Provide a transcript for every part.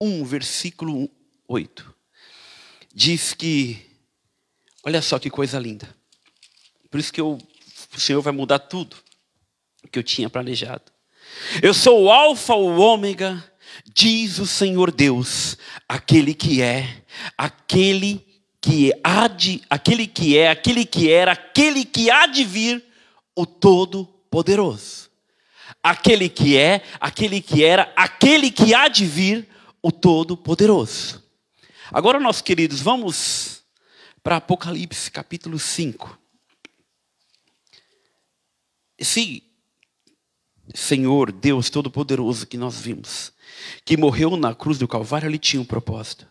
1, versículo 8, diz que, olha só que coisa linda. Por isso que eu, o Senhor vai mudar tudo que eu tinha planejado. Eu sou o Alfa, o Ômega, diz o Senhor Deus, aquele que é, aquele que há de, aquele que é, aquele que era, aquele que há de vir, o Todo-Poderoso. Aquele que é, aquele que era, aquele que há de vir, o Todo-Poderoso. Agora, nossos queridos, vamos para Apocalipse capítulo 5. Esse Senhor, Deus Todo-Poderoso que nós vimos, que morreu na cruz do Calvário, ele tinha um propósito.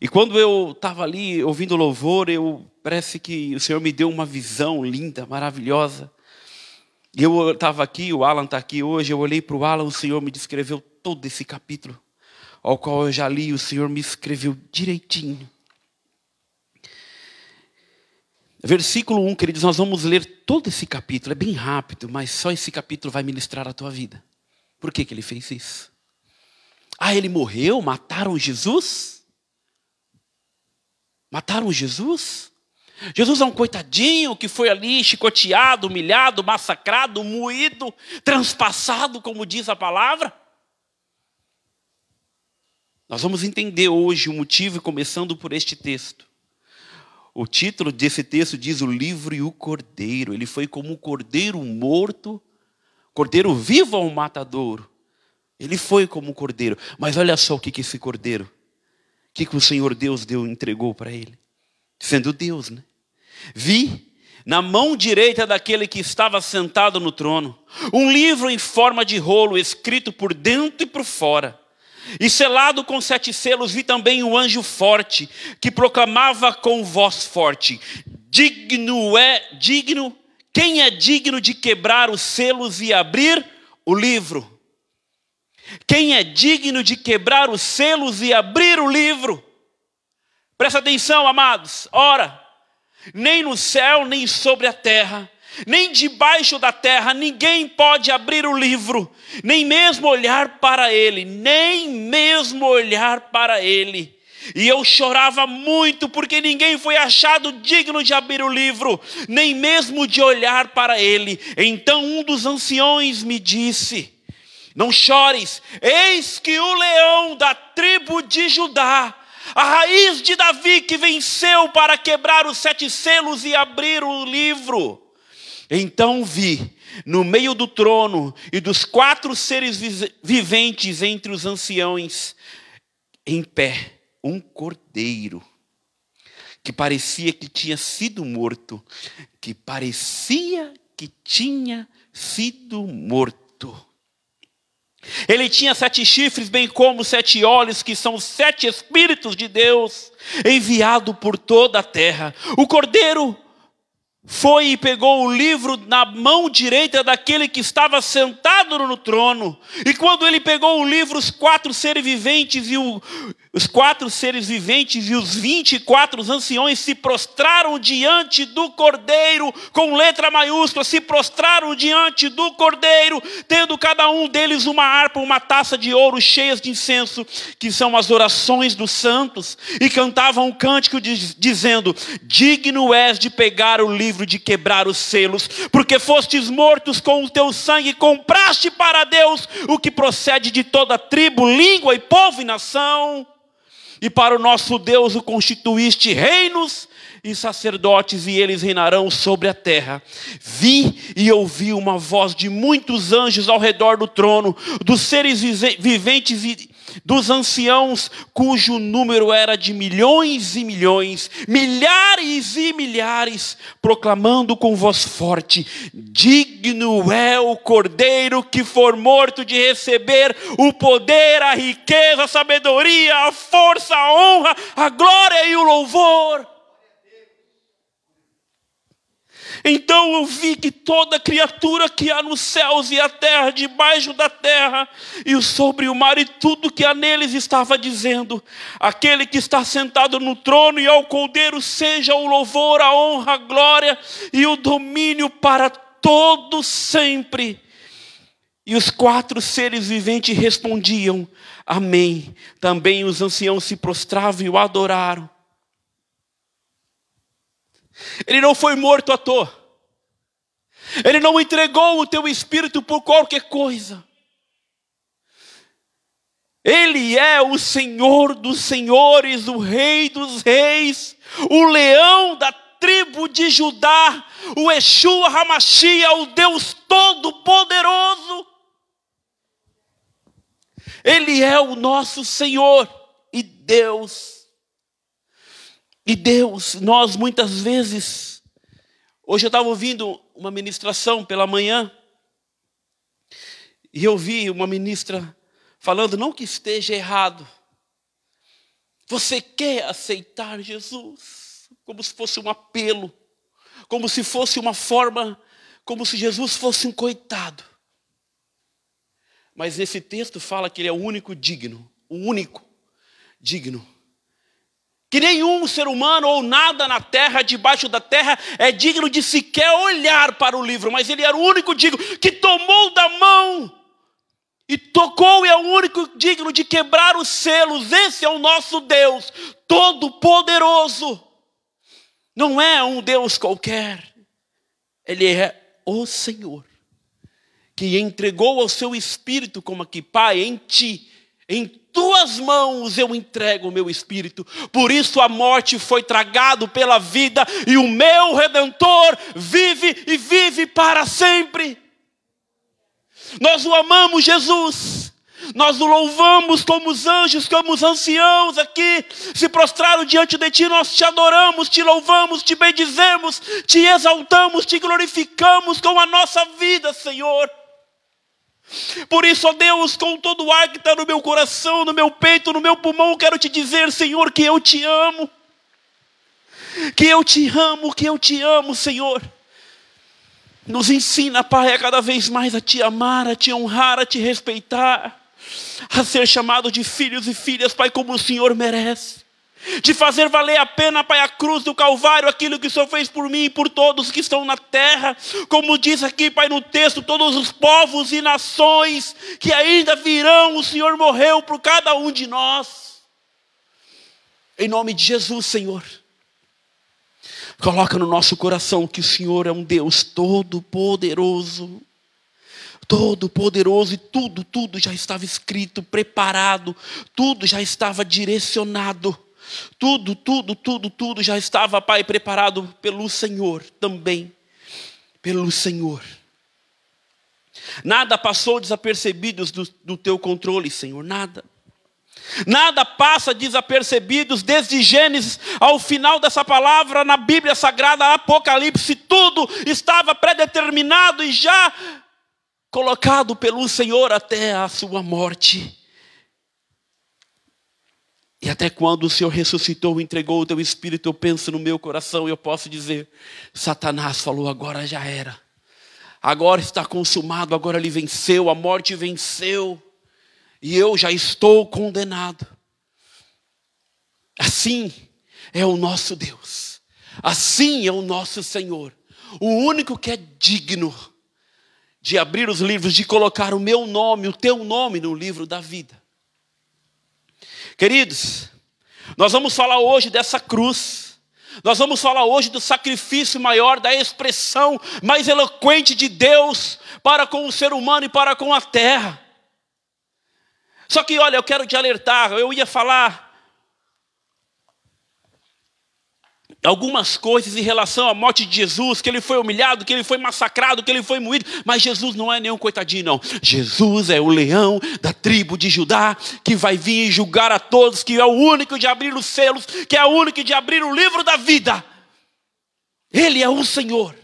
E quando eu estava ali ouvindo louvor, eu parece que o Senhor me deu uma visão linda, maravilhosa. E eu estava aqui, o Alan está aqui hoje, eu olhei para o Alan, o Senhor me descreveu todo esse capítulo, ao qual eu já li, o Senhor me escreveu direitinho. Versículo 1, queridos, nós vamos ler todo esse capítulo, é bem rápido, mas só esse capítulo vai ministrar a tua vida. Por que, que ele fez isso? Ah, ele morreu? Mataram Jesus? Mataram Jesus? Jesus é um coitadinho que foi ali chicoteado, humilhado, massacrado, moído, transpassado, como diz a palavra. Nós vamos entender hoje o motivo, começando por este texto. O título desse texto diz o livro e o cordeiro. Ele foi como um cordeiro morto, cordeiro vivo ao matadouro. Ele foi como um cordeiro. Mas olha só o que, esse cordeiro, o que, que o Senhor Deus deu, entregou para ele. Sendo Deus, né? Vi na mão direita daquele que estava sentado no trono, um livro em forma de rolo, escrito por dentro e por fora. E selado com sete selos, vi também um anjo forte, que proclamava com voz forte: Digno é, digno, quem é digno de quebrar os selos e abrir o livro? Quem é digno de quebrar os selos e abrir o livro? Presta atenção, amados. Ora, nem no céu, nem sobre a terra, nem debaixo da terra, ninguém pode abrir o livro, nem mesmo olhar para ele, nem mesmo olhar para ele. E eu chorava muito, porque ninguém foi achado digno de abrir o livro, nem mesmo de olhar para ele. Então um dos anciões me disse: Não chores, eis que o leão da tribo de Judá, a raiz de Davi que venceu para quebrar os sete selos e abrir o livro. Então vi, no meio do trono e dos quatro seres viventes entre os anciões, em pé, um cordeiro, que parecia que tinha sido morto, que parecia que tinha sido morto. Ele tinha sete chifres, bem como sete olhos, que são sete Espíritos de Deus, enviado por toda a terra. O cordeiro foi e pegou o livro na mão direita daquele que estava sentado no trono. E quando ele pegou o livro, os quatro seres viventes e o, os quatro seres viventes e os vinte e quatro anciões se prostraram diante do Cordeiro, com letra maiúscula, se prostraram diante do Cordeiro, tendo cada um deles uma harpa, uma taça de ouro cheias de incenso, que são as orações dos santos, e cantavam um cântico dizendo: Digno és de pegar o livro, de quebrar os selos, porque fostes mortos com o teu sangue, compraste para Deus o que procede de toda tribo, língua e povo e nação e para o nosso Deus o constituíste reinos e sacerdotes, e eles reinarão sobre a terra. Vi e ouvi uma voz de muitos anjos ao redor do trono, dos seres viventes e dos anciãos, cujo número era de milhões e milhões, milhares e milhares, proclamando com voz forte: Digno é o cordeiro que for morto de receber o poder, a riqueza, a sabedoria, a força, a honra, a glória e o louvor. Então eu vi que toda criatura que há nos céus e a terra, debaixo da terra e sobre o mar e tudo que há neles estava dizendo: aquele que está sentado no trono e ao Cordeiro seja o louvor, a honra, a glória e o domínio para todos sempre. E os quatro seres viventes respondiam: Amém. Também os anciãos se prostravam e o adoraram. Ele não foi morto à toa. Ele não entregou o teu espírito por qualquer coisa. Ele é o Senhor dos senhores, o Rei dos reis, o leão da tribo de Judá, o Yeshua Hamashia, o Deus Todo-Poderoso. Ele é o nosso Senhor e Deus. E Deus, nós muitas vezes, hoje eu estava ouvindo uma ministração pela manhã, e eu vi uma ministra falando, não que esteja errado, você quer aceitar Jesus? Como se fosse um apelo, como se fosse uma forma, como se Jesus fosse um coitado. Mas esse texto fala que ele é o único digno, o único digno. Que nenhum ser humano ou nada na terra, debaixo da terra, é digno de sequer olhar para o livro, mas ele era o único digno que tomou da mão e tocou e é o único digno de quebrar os selos. Esse é o nosso Deus, todo-poderoso. Não é um Deus qualquer, ele é o Senhor que entregou ao seu espírito, como aqui, Pai, em ti, em tuas mãos eu entrego o meu espírito. Por isso a morte foi tragado pela vida e o meu redentor vive e vive para sempre. Nós o amamos, Jesus. Nós o louvamos como os anjos, como os anciãos aqui se prostraram diante de ti. Nós te adoramos, te louvamos, te bendizemos, te exaltamos, te glorificamos com a nossa vida, Senhor. Por isso, ó Deus, com todo o ar que está no meu coração, no meu peito, no meu pulmão, quero te dizer, Senhor, que eu te amo. Que eu te amo, que eu te amo, Senhor. Nos ensina, Pai, a cada vez mais a te amar, a te honrar, a te respeitar, a ser chamado de filhos e filhas, Pai, como o Senhor merece de fazer valer a pena, Pai, a cruz do Calvário, aquilo que o Senhor fez por mim e por todos que estão na terra, como diz aqui, Pai, no texto, todos os povos e nações que ainda virão, o Senhor morreu por cada um de nós. Em nome de Jesus, Senhor. Coloca no nosso coração que o Senhor é um Deus todo-poderoso, todo-poderoso e tudo, tudo já estava escrito, preparado, tudo já estava direcionado tudo, tudo, tudo, tudo já estava, Pai, preparado pelo Senhor também. Pelo Senhor. Nada passou desapercebido do, do teu controle, Senhor, nada. Nada passa desapercebidos desde Gênesis ao final dessa palavra na Bíblia Sagrada, Apocalipse, tudo estava predeterminado e já colocado pelo Senhor até a sua morte. E até quando o Senhor ressuscitou, entregou o teu espírito, eu penso no meu coração e eu posso dizer: Satanás falou, agora já era. Agora está consumado, agora ele venceu, a morte venceu. E eu já estou condenado. Assim é o nosso Deus. Assim é o nosso Senhor. O único que é digno de abrir os livros, de colocar o meu nome, o teu nome no livro da vida. Queridos, nós vamos falar hoje dessa cruz. Nós vamos falar hoje do sacrifício maior, da expressão mais eloquente de Deus para com o ser humano e para com a terra. Só que, olha, eu quero te alertar, eu ia falar algumas coisas em relação à morte de Jesus, que ele foi humilhado, que ele foi massacrado, que ele foi moído, mas Jesus não é nenhum coitadinho, não. Jesus é o leão da tribo de Judá, que vai vir julgar a todos, que é o único de abrir os selos, que é o único de abrir o livro da vida. Ele é o Senhor.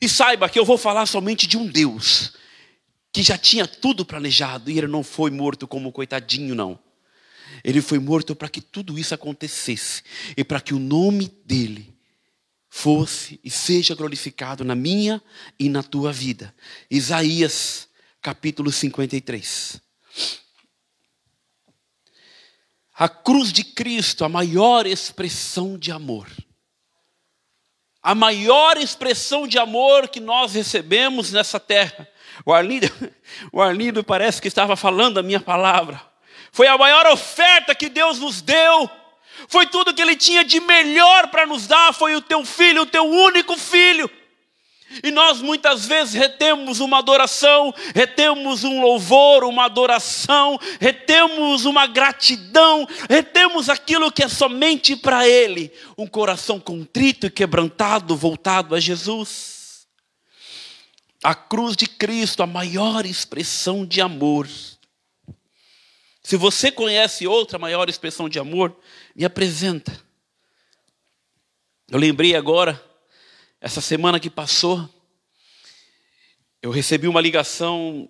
E saiba que eu vou falar somente de um Deus, que já tinha tudo planejado, e ele não foi morto como coitadinho, não. Ele foi morto para que tudo isso acontecesse e para que o nome dele fosse e seja glorificado na minha e na tua vida. Isaías capítulo 53. A cruz de Cristo, a maior expressão de amor. A maior expressão de amor que nós recebemos nessa terra O Arlindo, o Arlindo parece que estava falando a minha palavra. Foi a maior oferta que Deus nos deu. Foi tudo que Ele tinha de melhor para nos dar. Foi o teu filho, o teu único filho. E nós muitas vezes retemos uma adoração, retemos um louvor, uma adoração, retemos uma gratidão, retemos aquilo que é somente para Ele. Um coração contrito e quebrantado, voltado a Jesus. A cruz de Cristo, a maior expressão de amor. Se você conhece outra maior expressão de amor, me apresenta. Eu lembrei agora essa semana que passou, eu recebi uma ligação,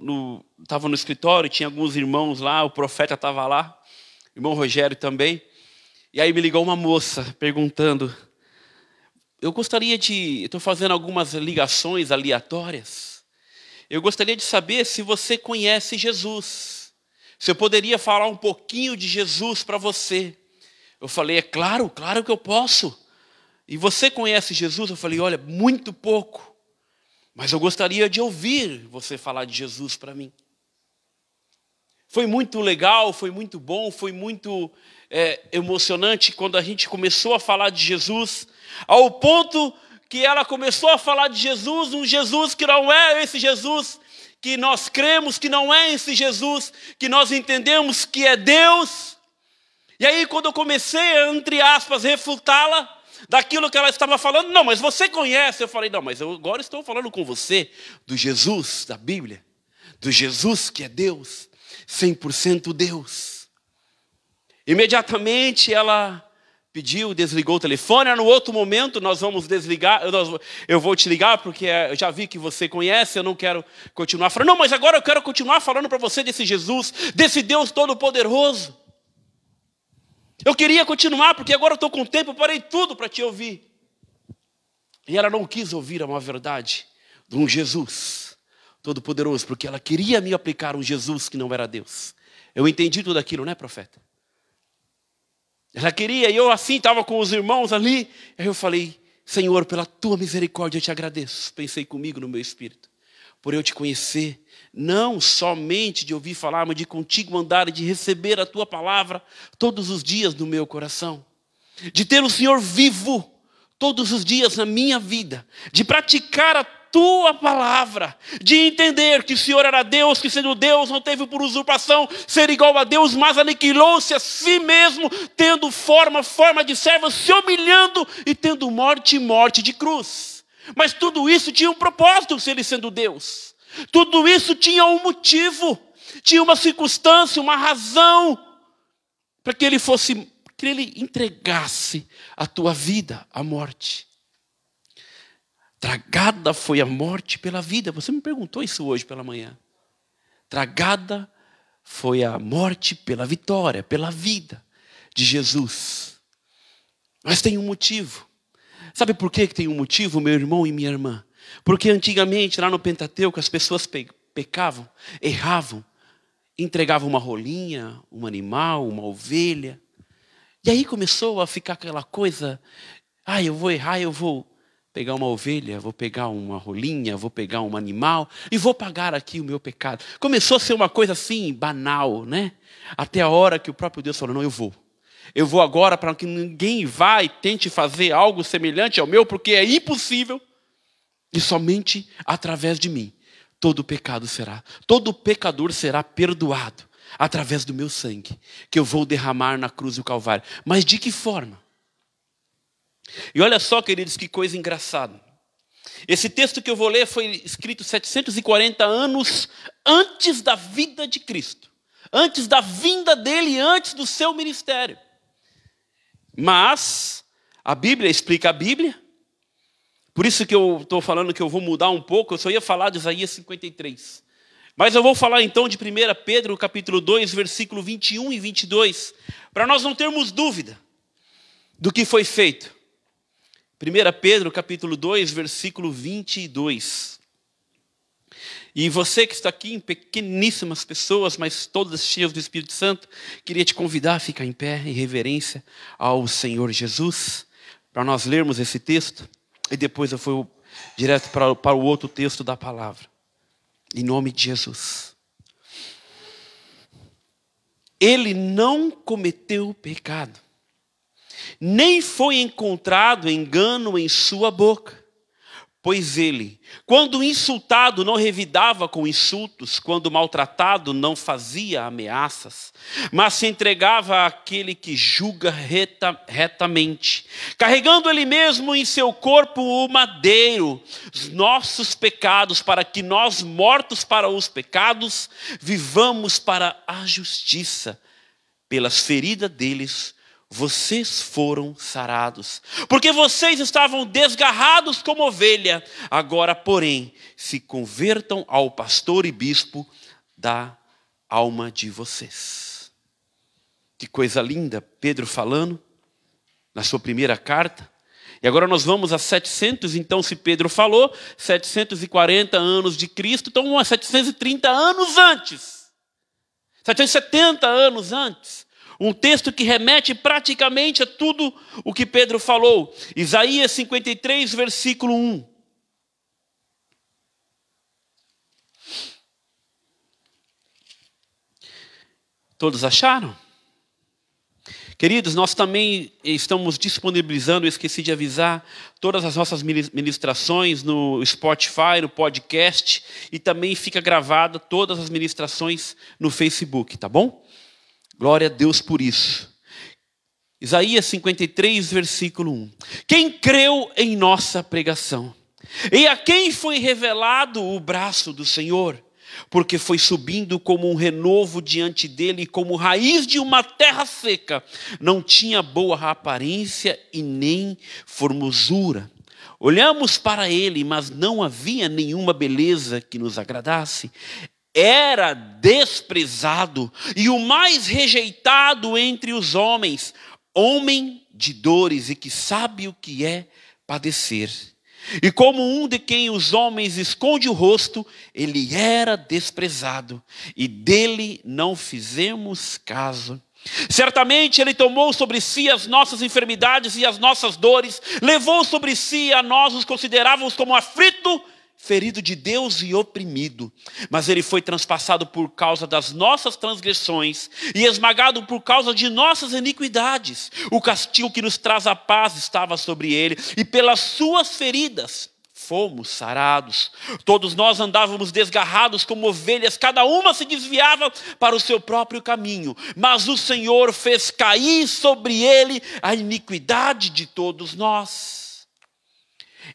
estava no, no escritório, tinha alguns irmãos lá, o profeta estava lá, o irmão Rogério também. E aí me ligou uma moça perguntando: Eu gostaria de. Estou fazendo algumas ligações aleatórias. Eu gostaria de saber se você conhece Jesus. Se eu poderia falar um pouquinho de Jesus para você. Eu falei: É claro, claro que eu posso. E você conhece Jesus? Eu falei: Olha, muito pouco. Mas eu gostaria de ouvir você falar de Jesus para mim. Foi muito legal, foi muito bom, foi muito é, emocionante quando a gente começou a falar de Jesus, ao ponto que ela começou a falar de Jesus, um Jesus que não é esse Jesus que nós cremos, que não é esse Jesus que nós entendemos que é Deus. E aí, quando eu comecei entre aspas, refutá-la, daquilo que ela estava falando. Não, mas você conhece. Eu falei, não, mas eu agora estou falando com você do Jesus da Bíblia, do Jesus que é Deus, 100% Deus. Imediatamente ela pediu, desligou o telefone. No outro momento nós vamos desligar, eu vou te ligar porque eu já vi que você conhece, eu não quero continuar falando. Não, mas agora eu quero continuar falando para você desse Jesus, desse Deus Todo-Poderoso. Eu queria continuar, porque agora eu estou com tempo, parei tudo para te ouvir. E ela não quis ouvir uma verdade de um Jesus todo-poderoso, porque ela queria me aplicar um Jesus que não era Deus. Eu entendi tudo aquilo, né, profeta? Ela queria, e eu assim estava com os irmãos ali. Aí eu falei: Senhor, pela tua misericórdia eu te agradeço. Pensei comigo no meu espírito, por eu te conhecer não somente de ouvir falar, mas de contigo andar e de receber a tua palavra todos os dias no meu coração. De ter o Senhor vivo todos os dias na minha vida, de praticar a tua palavra, de entender que o Senhor era Deus, que sendo Deus não teve por usurpação ser igual a Deus, mas aniquilou-se a si mesmo, tendo forma, forma de servo, se humilhando e tendo morte morte de cruz. Mas tudo isso tinha um propósito, se ele sendo Deus. Tudo isso tinha um motivo, tinha uma circunstância, uma razão para que ele fosse, que ele entregasse a tua vida à morte. Tragada foi a morte pela vida. Você me perguntou isso hoje pela manhã. Tragada foi a morte pela vitória, pela vida de Jesus. Mas tem um motivo. Sabe por que tem um motivo, meu irmão e minha irmã? Porque antigamente, lá no Pentateuco, as pessoas pecavam, erravam, entregavam uma rolinha, um animal, uma ovelha. E aí começou a ficar aquela coisa: ah, eu vou errar, eu vou pegar uma ovelha, vou pegar uma rolinha, vou pegar um animal e vou pagar aqui o meu pecado. Começou a ser uma coisa assim, banal, né? Até a hora que o próprio Deus falou: não, eu vou. Eu vou agora para que ninguém vá e tente fazer algo semelhante ao meu, porque é impossível. E somente através de mim todo pecado será, todo pecador será perdoado através do meu sangue que eu vou derramar na cruz do Calvário. Mas de que forma? E olha só, queridos, que coisa engraçada. Esse texto que eu vou ler foi escrito 740 anos antes da vida de Cristo, antes da vinda dele, antes do seu ministério. Mas a Bíblia explica a Bíblia, por isso que eu estou falando que eu vou mudar um pouco, eu só ia falar de Isaías 53. Mas eu vou falar então de 1 Pedro, capítulo 2, versículo 21 e 22, para nós não termos dúvida do que foi feito. 1 Pedro, capítulo 2, versículo 22. E você que está aqui em pequeníssimas pessoas, mas todas cheias do Espírito Santo, queria te convidar a ficar em pé em reverência ao Senhor Jesus, para nós lermos esse texto. E depois eu fui direto para, para o outro texto da palavra. Em nome de Jesus. Ele não cometeu pecado, nem foi encontrado engano em sua boca. Pois ele, quando insultado, não revidava com insultos, quando maltratado, não fazia ameaças, mas se entregava àquele que julga reta, retamente, carregando ele mesmo em seu corpo o madeiro, os nossos pecados, para que nós, mortos para os pecados, vivamos para a justiça. Pelas feridas deles, vocês foram sarados, porque vocês estavam desgarrados como ovelha, agora, porém, se convertam ao pastor e bispo da alma de vocês. Que coisa linda, Pedro falando na sua primeira carta. E agora nós vamos a 700, então, se Pedro falou, 740 anos de Cristo, então 730 anos antes, 770 anos antes. Um texto que remete praticamente a tudo o que Pedro falou. Isaías 53, versículo 1. Todos acharam? Queridos, nós também estamos disponibilizando, eu esqueci de avisar, todas as nossas ministrações no Spotify, no podcast, e também fica gravada todas as ministrações no Facebook, tá bom? Glória a Deus por isso. Isaías 53, versículo 1. Quem creu em nossa pregação? E a quem foi revelado o braço do Senhor? Porque foi subindo como um renovo diante dele, como raiz de uma terra seca. Não tinha boa aparência e nem formosura. Olhamos para ele, mas não havia nenhuma beleza que nos agradasse era desprezado e o mais rejeitado entre os homens, homem de dores e que sabe o que é padecer. E como um de quem os homens esconde o rosto, ele era desprezado e dele não fizemos caso. Certamente ele tomou sobre si as nossas enfermidades e as nossas dores, levou sobre si a nós os considerávamos como aflito ferido de Deus e oprimido, mas ele foi transpassado por causa das nossas transgressões e esmagado por causa de nossas iniquidades. O castigo que nos traz a paz estava sobre ele, e pelas suas feridas fomos sarados. Todos nós andávamos desgarrados como ovelhas, cada uma se desviava para o seu próprio caminho, mas o Senhor fez cair sobre ele a iniquidade de todos nós.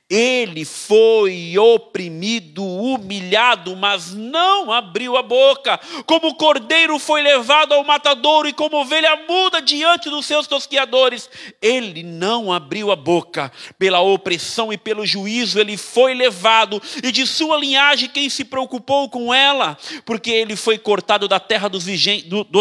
Ele foi oprimido, humilhado, mas não abriu a boca. Como o cordeiro foi levado ao matadouro e como ovelha muda diante dos seus tosquiadores, ele não abriu a boca. Pela opressão e pelo juízo ele foi levado, e de sua linhagem quem se preocupou com ela? Porque ele foi cortado da terra dos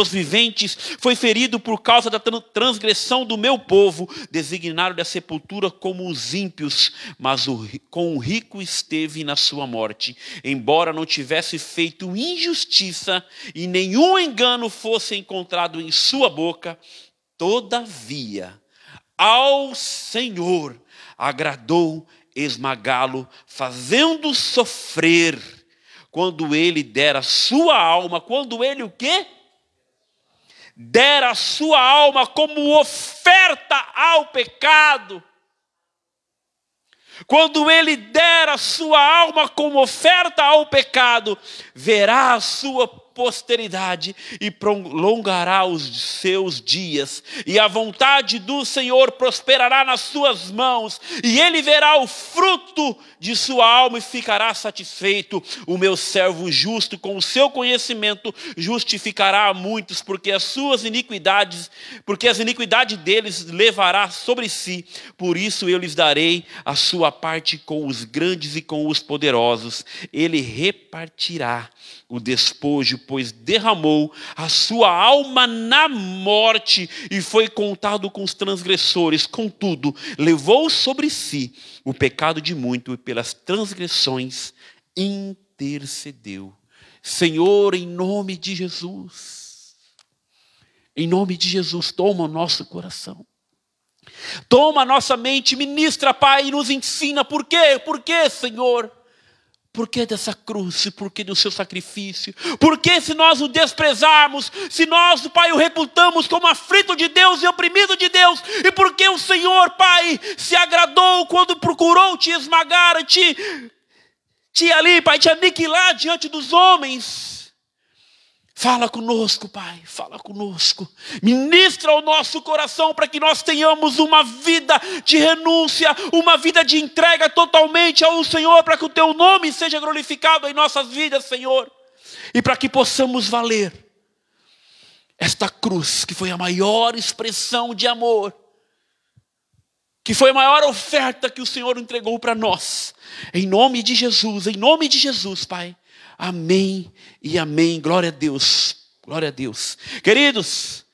viventes, foi ferido por causa da transgressão do meu povo, designado da sepultura como os ímpios mas o, com o rico esteve na sua morte, embora não tivesse feito injustiça e nenhum engano fosse encontrado em sua boca, todavia, ao Senhor agradou esmagá-lo, fazendo sofrer, quando ele dera sua alma, quando ele o quê? Dera sua alma como oferta ao pecado quando ele der a sua alma como oferta ao pecado, verá a sua posteridade e prolongará os seus dias, e a vontade do Senhor prosperará nas suas mãos, e ele verá o fruto de sua alma e ficará satisfeito. O meu servo justo, com o seu conhecimento, justificará a muitos, porque as suas iniquidades, porque as iniquidades deles levará sobre si. Por isso eu lhes darei a sua parte com os grandes e com os poderosos. Ele repartirá o despojo, pois derramou a sua alma na morte e foi contado com os transgressores. Contudo, levou sobre si o pecado de muito e pelas transgressões intercedeu. Senhor, em nome de Jesus, em nome de Jesus, toma o nosso coração. Toma a nossa mente, ministra, Pai, e nos ensina por quê? Por quê, Senhor? Por que dessa cruz? Por que do seu sacrifício? Por que se nós o desprezarmos, se nós, Pai, o reputamos como aflito de Deus e oprimido de Deus? E por que o Senhor, Pai, se agradou quando procurou te esmagar, te, te ali, Pai, te aniquilar diante dos homens? Fala conosco, Pai, fala conosco. Ministra o nosso coração para que nós tenhamos uma vida de renúncia, uma vida de entrega totalmente ao Senhor, para que o Teu nome seja glorificado em nossas vidas, Senhor, e para que possamos valer esta cruz, que foi a maior expressão de amor, que foi a maior oferta que o Senhor entregou para nós, em nome de Jesus, em nome de Jesus, Pai. Amém e amém. Glória a Deus. Glória a Deus. Queridos,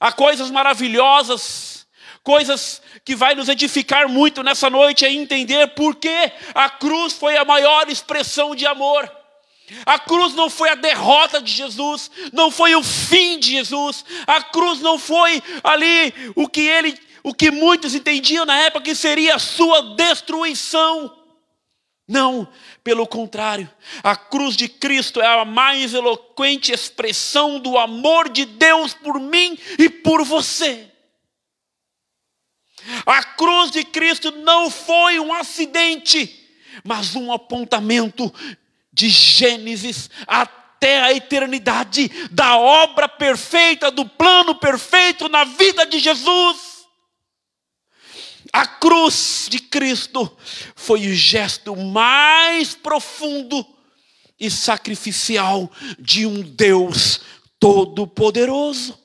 há coisas maravilhosas, coisas que vai nos edificar muito nessa noite é entender por que a cruz foi a maior expressão de amor. A cruz não foi a derrota de Jesus, não foi o fim de Jesus. A cruz não foi ali o que ele, o que muitos entendiam na época que seria a sua destruição. Não, pelo contrário, a cruz de Cristo é a mais eloquente expressão do amor de Deus por mim e por você. A cruz de Cristo não foi um acidente, mas um apontamento de Gênesis até a eternidade, da obra perfeita, do plano perfeito na vida de Jesus. A cruz de Cristo foi o gesto mais profundo e sacrificial de um Deus todo-poderoso.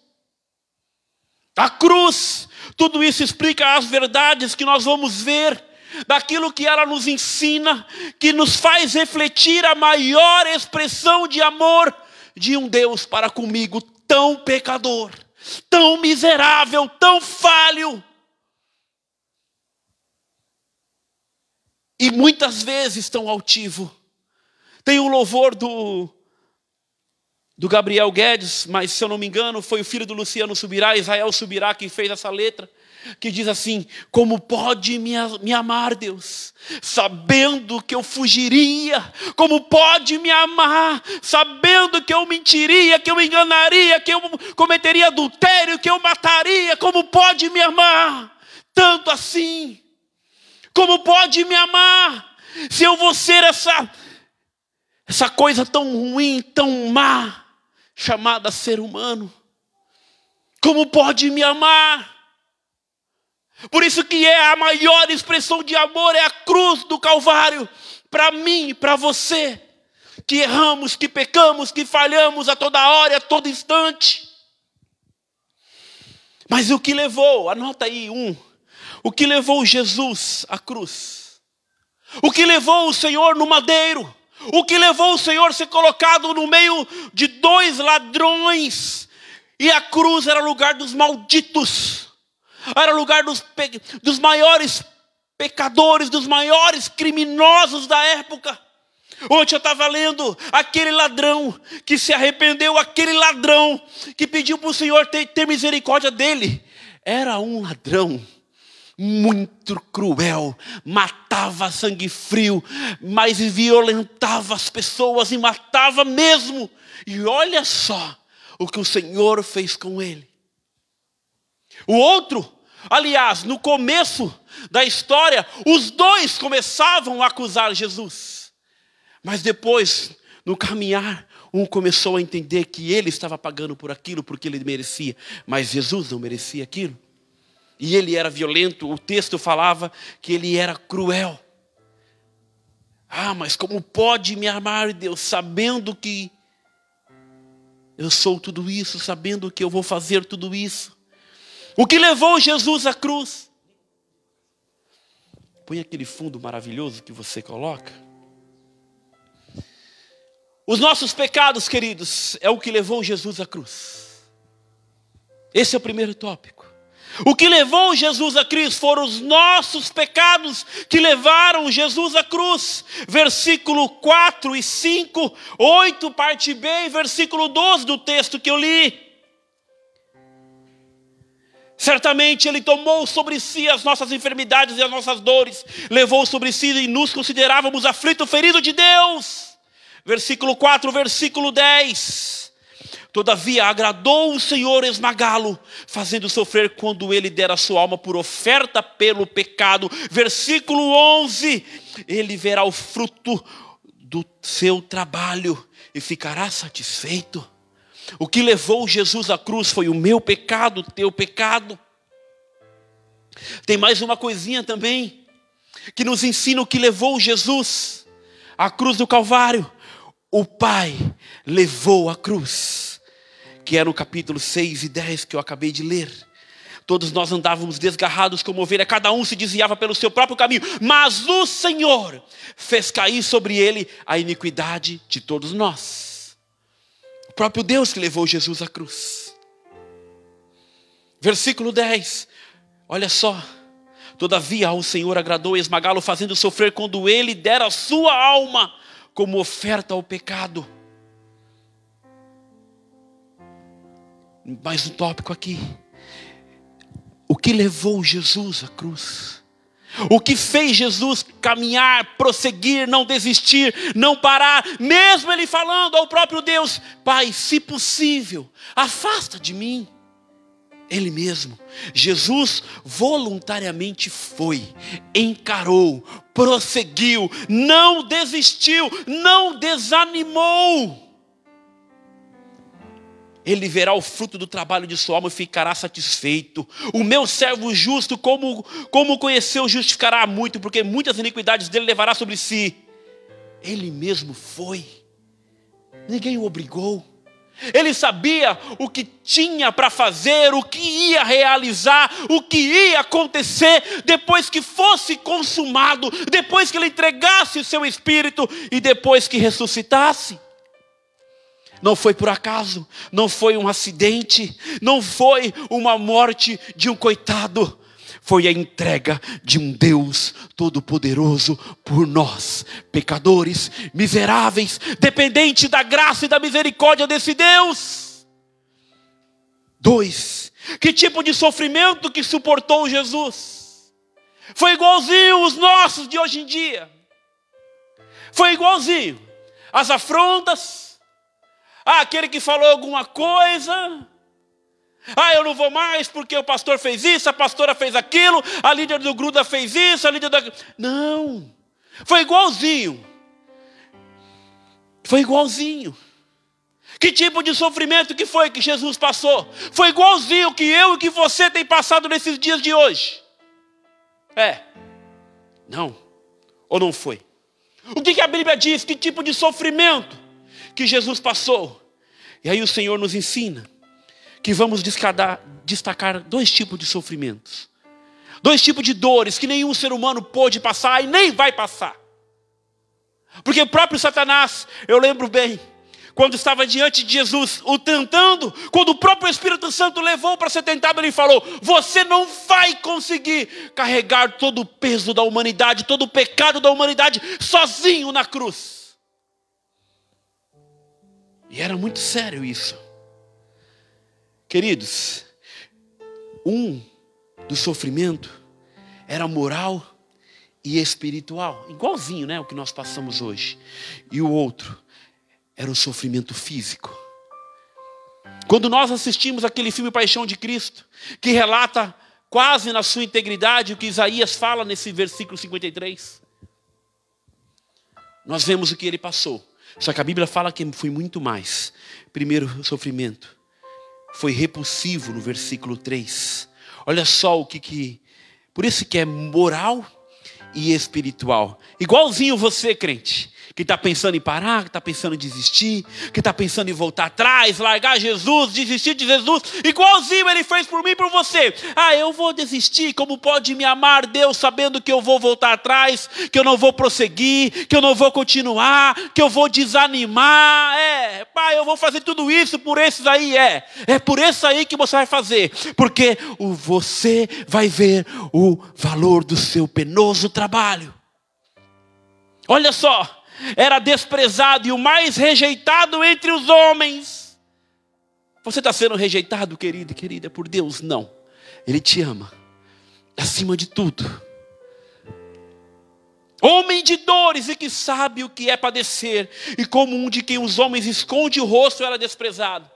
A cruz, tudo isso explica as verdades que nós vamos ver, daquilo que ela nos ensina, que nos faz refletir a maior expressão de amor de um Deus para comigo, tão pecador, tão miserável, tão falho e muitas vezes tão altivo. Tem um louvor do, do Gabriel Guedes, mas se eu não me engano, foi o filho do Luciano Subirá, Israel Subirá, que fez essa letra, que diz assim: Como pode me, me amar, Deus, sabendo que eu fugiria? Como pode me amar, sabendo que eu mentiria, que eu enganaria, que eu cometeria adultério, que eu mataria? Como pode me amar? Tanto assim. Como pode me amar se eu vou ser essa essa coisa tão ruim, tão má, chamada ser humano? Como pode me amar? Por isso que é a maior expressão de amor é a cruz do Calvário para mim, para você, que erramos, que pecamos, que falhamos a toda hora, a todo instante. Mas o que levou? Anota aí um o que levou Jesus à cruz? O que levou o Senhor no madeiro? O que levou o Senhor a ser colocado no meio de dois ladrões? E a cruz era lugar dos malditos, era lugar dos, dos maiores pecadores, dos maiores criminosos da época. Ontem eu estava lendo aquele ladrão que se arrependeu, aquele ladrão que pediu para o Senhor ter, ter misericórdia dele. Era um ladrão muito cruel, matava sangue frio, mas violentava as pessoas e matava mesmo. E olha só o que o Senhor fez com ele. O outro, aliás, no começo da história, os dois começavam a acusar Jesus. Mas depois, no caminhar, um começou a entender que ele estava pagando por aquilo porque ele merecia, mas Jesus não merecia aquilo e ele era violento, o texto falava que ele era cruel. Ah, mas como pode me amar, Deus, sabendo que eu sou tudo isso, sabendo que eu vou fazer tudo isso? O que levou Jesus à cruz? Põe aquele fundo maravilhoso que você coloca. Os nossos pecados, queridos, é o que levou Jesus à cruz. Esse é o primeiro tópico. O que levou Jesus à cruz foram os nossos pecados que levaram Jesus à cruz. Versículo 4 e 5, 8, parte B, e versículo 12 do texto que eu li. Certamente Ele tomou sobre si as nossas enfermidades e as nossas dores, levou sobre si e nos considerávamos aflito, ferido de Deus. Versículo 4, versículo 10. Todavia agradou o Senhor esmagá-lo, fazendo sofrer quando ele der a sua alma por oferta pelo pecado. Versículo 11: Ele verá o fruto do seu trabalho e ficará satisfeito. O que levou Jesus à cruz foi o meu pecado, o teu pecado. Tem mais uma coisinha também, que nos ensina o que levou Jesus à cruz do Calvário. O Pai levou a cruz, que é no capítulo 6 e 10 que eu acabei de ler. Todos nós andávamos desgarrados como ovelha, cada um se desviava pelo seu próprio caminho, mas o Senhor fez cair sobre ele a iniquidade de todos nós. O próprio Deus que levou Jesus à cruz. Versículo 10, olha só. Todavia ao Senhor agradou esmagá-lo, fazendo sofrer quando ele dera a sua alma como oferta ao pecado. Mais um tópico aqui. O que levou Jesus à cruz? O que fez Jesus caminhar, prosseguir, não desistir, não parar, mesmo ele falando ao próprio Deus: Pai, se possível, afasta de mim. Ele mesmo, Jesus voluntariamente foi, encarou, prosseguiu, não desistiu, não desanimou ele verá o fruto do trabalho de sua alma e ficará satisfeito. O meu servo justo, como, como conheceu, justificará muito, porque muitas iniquidades dele levará sobre si. Ele mesmo foi, ninguém o obrigou. Ele sabia o que tinha para fazer, o que ia realizar, o que ia acontecer depois que fosse consumado, depois que ele entregasse o seu espírito e depois que ressuscitasse. Não foi por acaso, não foi um acidente, não foi uma morte de um coitado, foi a entrega de um Deus Todo-Poderoso por nós, pecadores, miseráveis, dependente da graça e da misericórdia desse Deus. Dois, que tipo de sofrimento que suportou Jesus? Foi igualzinho os nossos de hoje em dia. Foi igualzinho as afrontas, ah, aquele que falou alguma coisa. Ah, eu não vou mais porque o pastor fez isso, a pastora fez aquilo, a líder do Gruda fez isso, a líder da. Não. Foi igualzinho. Foi igualzinho. Que tipo de sofrimento que foi que Jesus passou? Foi igualzinho que eu e que você tem passado nesses dias de hoje. É. Não. Ou não foi? O que, que a Bíblia diz? Que tipo de sofrimento que Jesus passou? E aí o Senhor nos ensina que vamos destacar dois tipos de sofrimentos, dois tipos de dores que nenhum ser humano pôde passar e nem vai passar. Porque o próprio Satanás, eu lembro bem, quando estava diante de Jesus, o tentando, quando o próprio Espírito Santo levou para ser tentado, ele falou: Você não vai conseguir carregar todo o peso da humanidade, todo o pecado da humanidade sozinho na cruz. E era muito sério isso. Queridos, um do sofrimento era moral e espiritual, igualzinho, né, o que nós passamos hoje. E o outro era o sofrimento físico. Quando nós assistimos aquele filme Paixão de Cristo, que relata quase na sua integridade o que Isaías fala nesse versículo 53, nós vemos o que ele passou. Só que a Bíblia fala que foi muito mais. Primeiro, sofrimento. Foi repulsivo no versículo 3. Olha só o que que. Por isso que é moral e espiritual. Igualzinho você, crente que está pensando em parar, que está pensando em desistir, que está pensando em voltar atrás, largar Jesus, desistir de Jesus, igualzinho ele fez por mim e por você. Ah, eu vou desistir, como pode me amar Deus sabendo que eu vou voltar atrás, que eu não vou prosseguir, que eu não vou continuar, que eu vou desanimar. É, pai, eu vou fazer tudo isso por esses aí, é. É por esse aí que você vai fazer, porque você vai ver o valor do seu penoso trabalho. Olha só, era desprezado e o mais rejeitado entre os homens. Você está sendo rejeitado, querido e querida, por Deus? Não. Ele te ama, acima de tudo. Homem de dores e que sabe o que é padecer, e como um de quem os homens esconde o rosto era desprezado.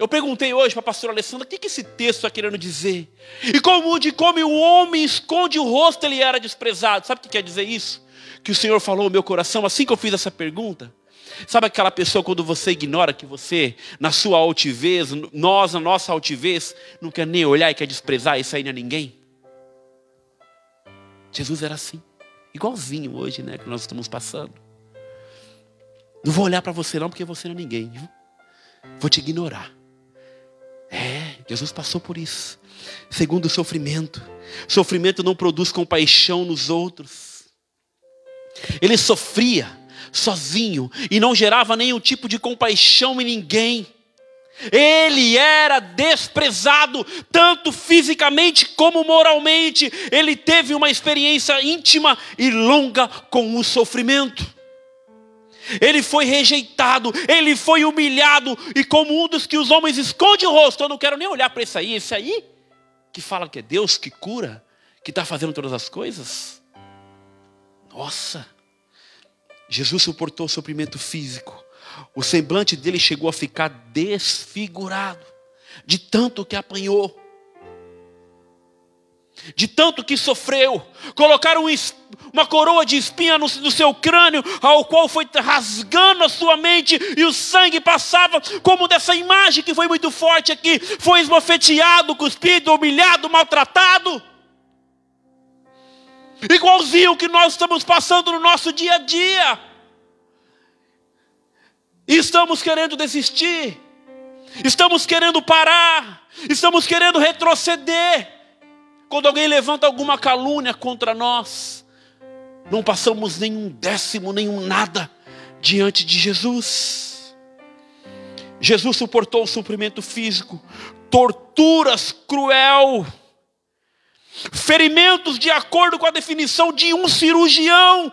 Eu perguntei hoje para a pastora Alessandra o que, que esse texto está querendo dizer. E como de como o homem esconde o rosto, ele era desprezado. Sabe o que quer dizer isso? Que o Senhor falou no meu coração assim que eu fiz essa pergunta. Sabe aquela pessoa quando você ignora que você, na sua altivez, nós, na nossa altivez, não quer nem olhar e quer desprezar isso aí a ninguém? Jesus era assim, igualzinho hoje, né, que nós estamos passando. Não vou olhar para você não, porque você não é ninguém, viu? Vou te ignorar. É, Jesus passou por isso. Segundo o sofrimento. Sofrimento não produz compaixão nos outros. Ele sofria sozinho e não gerava nenhum tipo de compaixão em ninguém. Ele era desprezado, tanto fisicamente como moralmente. Ele teve uma experiência íntima e longa com o sofrimento. Ele foi rejeitado, ele foi humilhado, e como um dos que os homens esconde o rosto, eu não quero nem olhar para esse aí, esse aí que fala que é Deus que cura, que está fazendo todas as coisas. Nossa, Jesus suportou o sofrimento físico, o semblante dele chegou a ficar desfigurado, de tanto que apanhou, de tanto que sofreu. Colocaram uma coroa de espinha no, seu crânio, ao qual foi rasgando a sua mente, e o sangue passava, como dessa imagem que foi muito forte aqui: foi esbofeteado, cuspido, humilhado, maltratado. Igualzinho que nós estamos passando no nosso dia a dia. E estamos querendo desistir, estamos querendo parar, estamos querendo retroceder. Quando alguém levanta alguma calúnia contra nós, não passamos nenhum décimo, nenhum nada diante de Jesus. Jesus suportou o sofrimento físico, torturas cruel, ferimentos de acordo com a definição de um cirurgião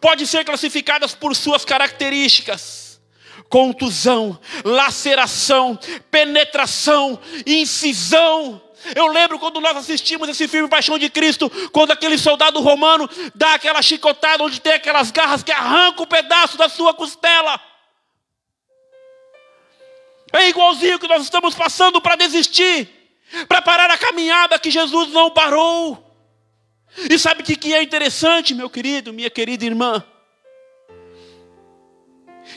pode ser classificadas por suas características: contusão, laceração, penetração, incisão. Eu lembro quando nós assistimos esse filme Paixão de Cristo, quando aquele soldado romano dá aquela chicotada onde tem aquelas garras que arrancam um pedaço da sua costela. É igualzinho que nós estamos passando para desistir, para parar a caminhada que Jesus não parou. E sabe o que é interessante, meu querido, minha querida irmã?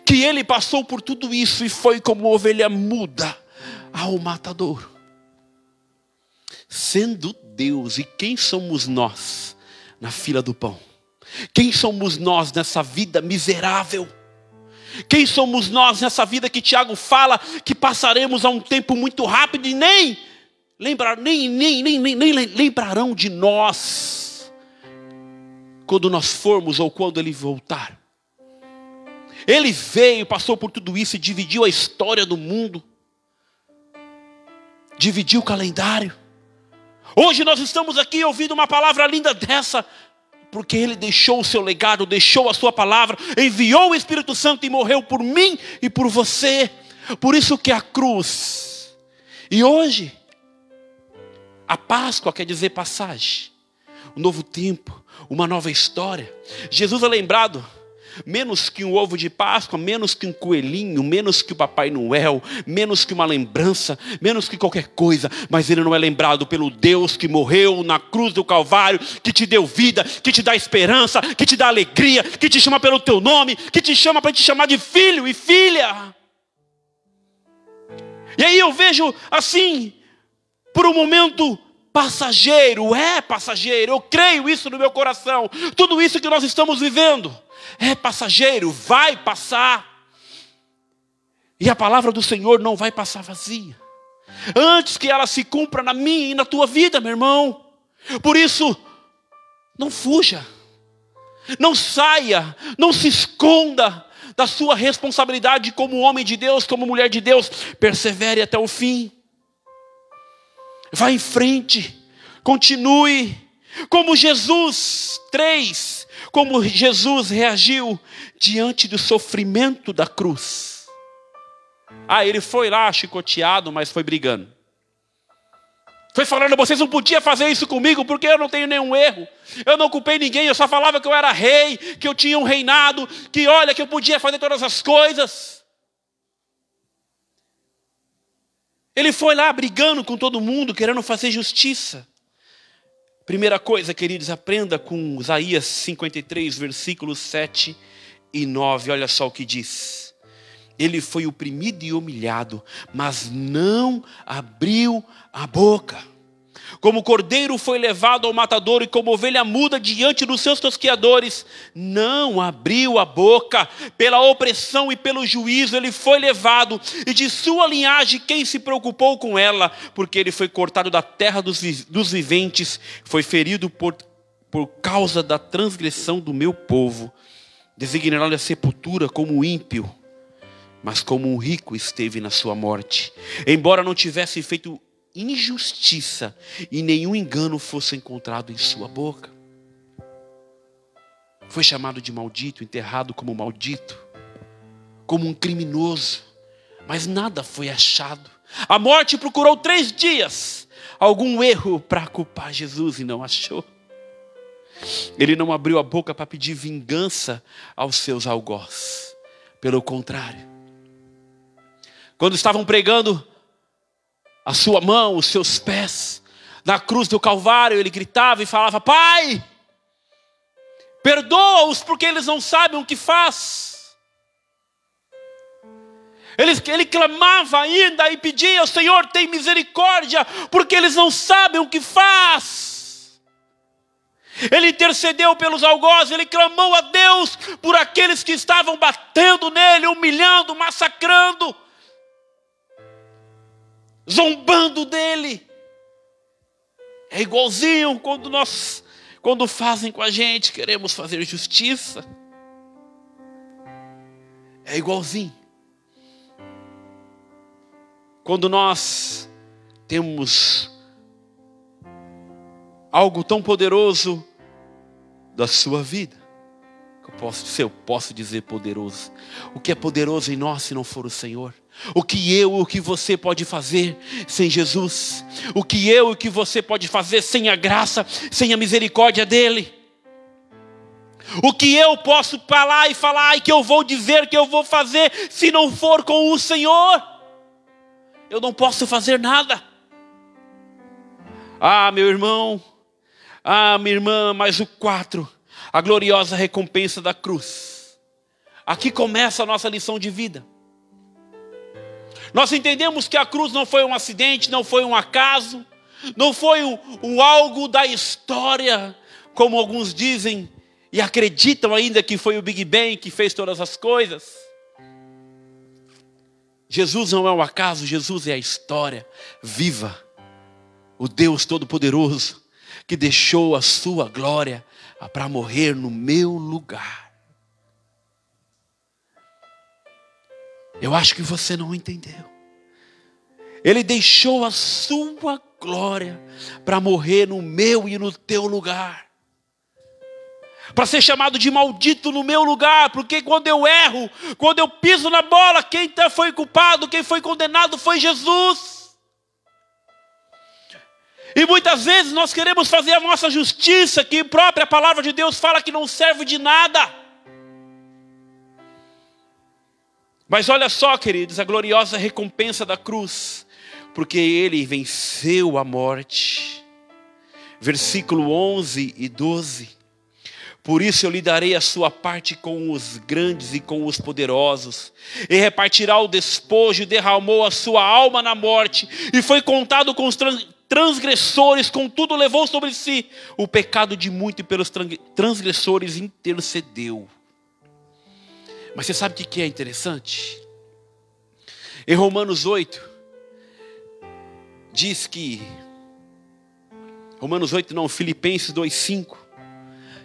Que ele passou por tudo isso e foi como ovelha muda ao matador. Sendo Deus, e quem somos nós na fila do pão? Quem somos nós nessa vida miserável? Quem somos nós nessa vida que Tiago fala que passaremos a um tempo muito rápido e nem lembrar, nem, nem, nem, nem, nem lembrarão de nós? quando nós formos ou quando ele voltar. Ele veio, passou por tudo isso e dividiu a história do mundo, dividiu o calendário. Hoje nós estamos aqui ouvindo uma palavra linda dessa, porque ele deixou o seu legado, deixou a sua palavra, enviou o Espírito Santo e morreu por mim e por você. Por isso que a cruz. E hoje, a Páscoa quer dizer passagem, um novo tempo, uma nova história. Jesus é lembrado menos que um ovo de Páscoa, menos que um coelhinho, menos que o Papai Noel, menos que uma lembrança, menos que qualquer coisa, mas ele não é lembrado pelo Deus que morreu na cruz do Calvário, que te deu vida, que te dá esperança, que te dá alegria, que te chama pelo teu nome, que te chama para te chamar de filho e filha. E aí eu vejo assim, por um momento, passageiro, é passageiro, eu creio isso no meu coração. Tudo isso que nós estamos vivendo é passageiro, vai passar. E a palavra do Senhor não vai passar vazia. Antes que ela se cumpra na minha e na tua vida, meu irmão. Por isso, não fuja, não saia, não se esconda da sua responsabilidade como homem de Deus, como mulher de Deus. Persevere até o fim. Vá em frente, continue. Como Jesus, três, como Jesus reagiu diante do sofrimento da cruz. Ah, ele foi lá chicoteado, mas foi brigando. Foi falando, vocês não podiam fazer isso comigo porque eu não tenho nenhum erro. Eu não culpei ninguém, eu só falava que eu era rei, que eu tinha um reinado, que olha, que eu podia fazer todas as coisas. Ele foi lá brigando com todo mundo, querendo fazer justiça. Primeira coisa, queridos, aprenda com Isaías 53, versículos 7 e 9. Olha só o que diz. Ele foi oprimido e humilhado, mas não abriu a boca. Como cordeiro foi levado ao matador e como ovelha muda diante dos seus tosqueadores, não abriu a boca. Pela opressão e pelo juízo ele foi levado, e de sua linhagem quem se preocupou com ela? Porque ele foi cortado da terra dos, dos viventes, foi ferido por, por causa da transgressão do meu povo. Designará-lhe a sepultura como ímpio, mas como um rico esteve na sua morte. Embora não tivesse feito injustiça e nenhum engano fosse encontrado em sua boca. Foi chamado de maldito, enterrado como maldito, como um criminoso, mas nada foi achado. A morte procurou três dias algum erro para culpar Jesus e não achou. Ele não abriu a boca para pedir vingança aos seus algozes. Pelo contrário, quando estavam pregando a sua mão, os seus pés. Na cruz do Calvário, ele gritava e falava: Pai, perdoa-os porque eles não sabem o que faz. Ele, ele clamava ainda e pedia ao Senhor: tem misericórdia, porque eles não sabem o que faz. Ele intercedeu pelos algozes, ele clamou a Deus por aqueles que estavam batendo nele, humilhando, massacrando zombando dele. É igualzinho quando nós, quando fazem com a gente, queremos fazer justiça. É igualzinho. Quando nós temos algo tão poderoso da sua vida. Eu posso, se eu posso dizer poderoso. O que é poderoso em nós se não for o Senhor? O que eu e o que você pode fazer sem Jesus? O que eu e o que você pode fazer sem a graça, sem a misericórdia dEle? O que eu posso falar e falar e que eu vou dizer que eu vou fazer se não for com o Senhor? Eu não posso fazer nada. Ah, meu irmão, ah, minha irmã, mais o quatro, a gloriosa recompensa da cruz. Aqui começa a nossa lição de vida. Nós entendemos que a cruz não foi um acidente, não foi um acaso, não foi um, um algo da história, como alguns dizem e acreditam ainda que foi o Big Bang que fez todas as coisas. Jesus não é um acaso, Jesus é a história viva. O Deus Todo-Poderoso que deixou a sua glória para morrer no meu lugar. Eu acho que você não entendeu. Ele deixou a sua glória para morrer no meu e no teu lugar. Para ser chamado de maldito no meu lugar, porque quando eu erro, quando eu piso na bola, quem tá, foi culpado, quem foi condenado foi Jesus. E muitas vezes nós queremos fazer a nossa justiça, que a própria palavra de Deus fala que não serve de nada. Mas olha só, queridos, a gloriosa recompensa da cruz, porque ele venceu a morte. Versículo 11 e 12. Por isso eu lhe darei a sua parte com os grandes e com os poderosos, e repartirá o despojo, derramou a sua alma na morte, e foi contado com os transgressores, contudo levou sobre si o pecado de muito, e pelos transgressores intercedeu. Mas você sabe o que é interessante? Em Romanos 8, diz que, Romanos 8 não, Filipenses 2,5,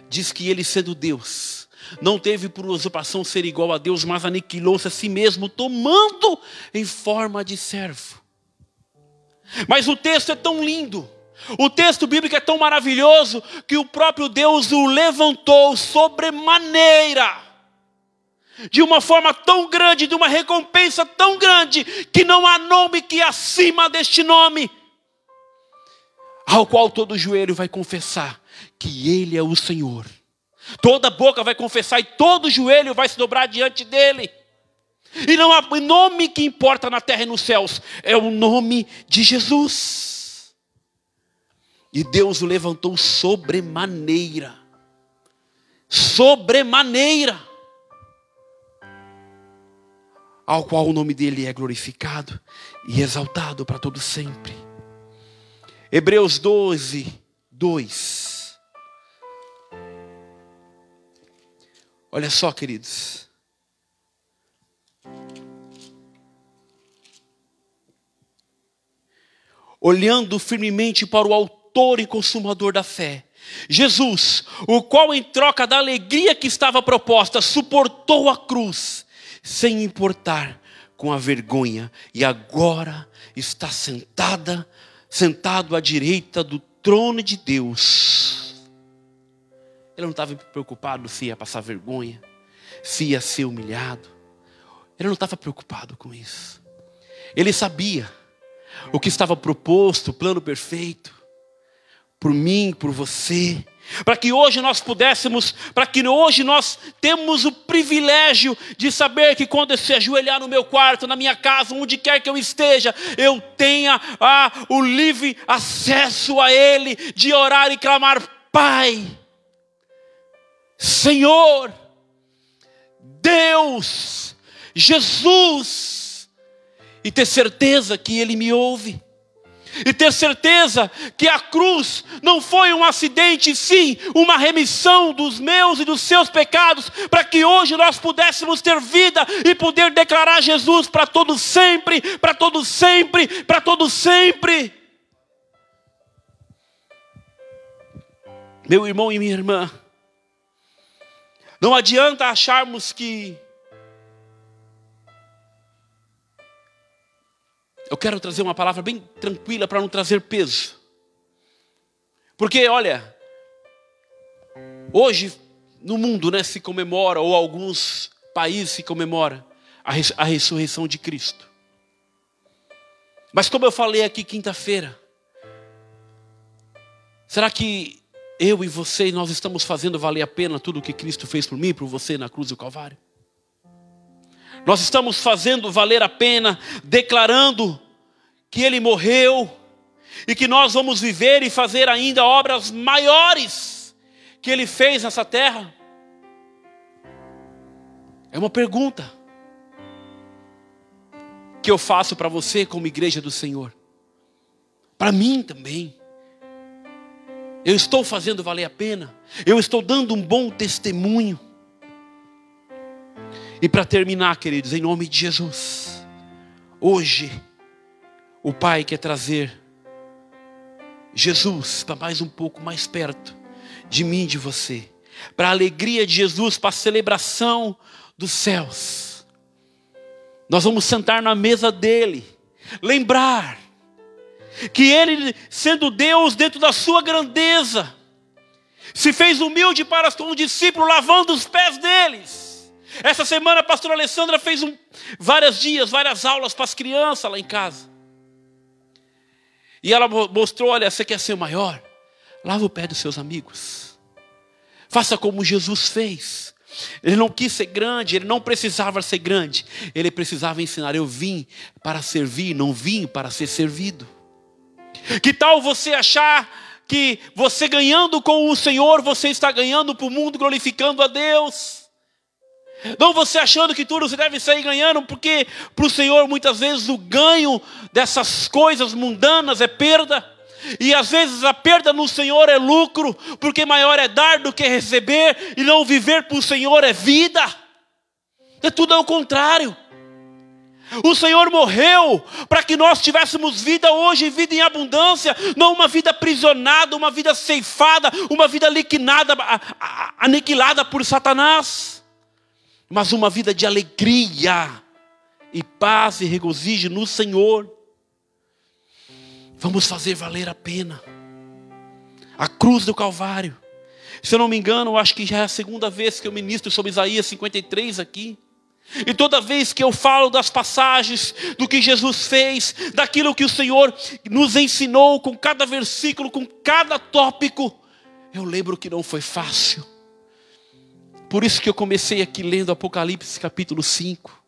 diz que ele sendo Deus, não teve por usurpação ser igual a Deus, mas aniquilou-se a si mesmo, tomando em forma de servo. Mas o texto é tão lindo, o texto bíblico é tão maravilhoso, que o próprio Deus o levantou sobremaneira de uma forma tão grande, de uma recompensa tão grande, que não há nome que acima deste nome. ao qual todo joelho vai confessar que Ele é o Senhor. Toda boca vai confessar e todo joelho vai se dobrar diante dele. E não há nome que importa na terra e nos céus, é o nome de Jesus. E Deus o levantou sobremaneira. Sobremaneira. Ao qual o nome dele é glorificado e exaltado para todo sempre. Hebreus 12, 2. Olha só, queridos. Olhando firmemente para o Autor e Consumador da fé, Jesus, o qual, em troca da alegria que estava proposta, suportou a cruz, sem importar com a vergonha, e agora está sentada sentado à direita do trono de Deus. Ele não estava preocupado se ia passar vergonha, se ia ser humilhado. Ele não estava preocupado com isso. Ele sabia o que estava proposto, o plano perfeito, por mim, por você para que hoje nós pudéssemos, para que hoje nós temos o privilégio de saber que quando eu se ajoelhar no meu quarto, na minha casa, onde quer que eu esteja, eu tenha ah, o livre acesso a Ele, de orar e clamar, Pai, Senhor, Deus, Jesus, e ter certeza que Ele me ouve e ter certeza que a cruz não foi um acidente, sim, uma remissão dos meus e dos seus pecados, para que hoje nós pudéssemos ter vida e poder declarar Jesus para todos sempre, para todos sempre, para todos sempre. Meu irmão e minha irmã, não adianta acharmos que Eu quero trazer uma palavra bem tranquila para não trazer peso. Porque, olha, hoje no mundo né, se comemora, ou alguns países se comemora, a, res, a ressurreição de Cristo. Mas como eu falei aqui quinta-feira, será que eu e você, nós estamos fazendo valer a pena tudo o que Cristo fez por mim, por você na cruz do Calvário? Nós estamos fazendo valer a pena, declarando que Ele morreu e que nós vamos viver e fazer ainda obras maiores que Ele fez nessa terra? É uma pergunta que eu faço para você, como igreja do Senhor, para mim também. Eu estou fazendo valer a pena, eu estou dando um bom testemunho. E para terminar, queridos, em nome de Jesus, hoje, o Pai quer trazer Jesus para mais um pouco mais perto de mim e de você, para a alegria de Jesus, para a celebração dos céus. Nós vamos sentar na mesa dele, lembrar que ele, sendo Deus dentro da sua grandeza, se fez humilde para um discípulo lavando os pés deles. Essa semana a pastora Alessandra fez um, vários dias, várias aulas para as crianças lá em casa. E ela mostrou: olha, você quer ser maior? Lava o pé dos seus amigos. Faça como Jesus fez. Ele não quis ser grande, ele não precisava ser grande, ele precisava ensinar. Eu vim para servir, não vim para ser servido. Que tal você achar que você ganhando com o Senhor, você está ganhando para o mundo, glorificando a Deus? Não você achando que tudo você deve sair ganhando, porque para o Senhor muitas vezes o ganho dessas coisas mundanas é perda. E às vezes a perda no Senhor é lucro, porque maior é dar do que receber, e não viver para o Senhor é vida. É tudo ao contrário. O Senhor morreu para que nós tivéssemos vida hoje, vida em abundância, não uma vida aprisionada, uma vida ceifada, uma vida liquidada, aniquilada por Satanás mas uma vida de alegria e paz e regozijo no Senhor. Vamos fazer valer a pena. A cruz do Calvário. Se eu não me engano, acho que já é a segunda vez que eu ministro sobre Isaías 53 aqui. E toda vez que eu falo das passagens, do que Jesus fez, daquilo que o Senhor nos ensinou, com cada versículo, com cada tópico, eu lembro que não foi fácil. Por isso que eu comecei aqui lendo Apocalipse capítulo 5.